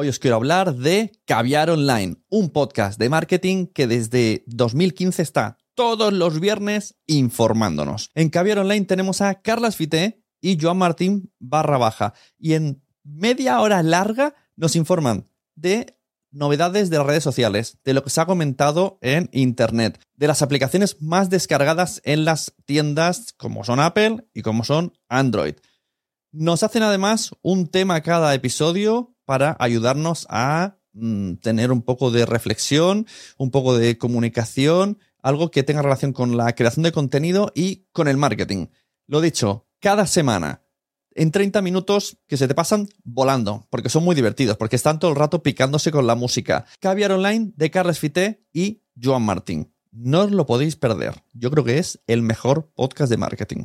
Hoy os quiero hablar de Caviar Online, un podcast de marketing que desde 2015 está todos los viernes informándonos. En Caviar Online tenemos a Carlas Fité y Joan Martín barra baja. Y en media hora larga nos informan de novedades de las redes sociales, de lo que se ha comentado en Internet, de las aplicaciones más descargadas en las tiendas como son Apple y como son Android. Nos hacen además un tema cada episodio para ayudarnos a mm, tener un poco de reflexión, un poco de comunicación, algo que tenga relación con la creación de contenido y con el marketing. Lo dicho, cada semana en 30 minutos que se te pasan volando, porque son muy divertidos, porque están todo el rato picándose con la música. Caviar Online de Carles Fité y Joan Martín. No os lo podéis perder. Yo creo que es el mejor podcast de marketing.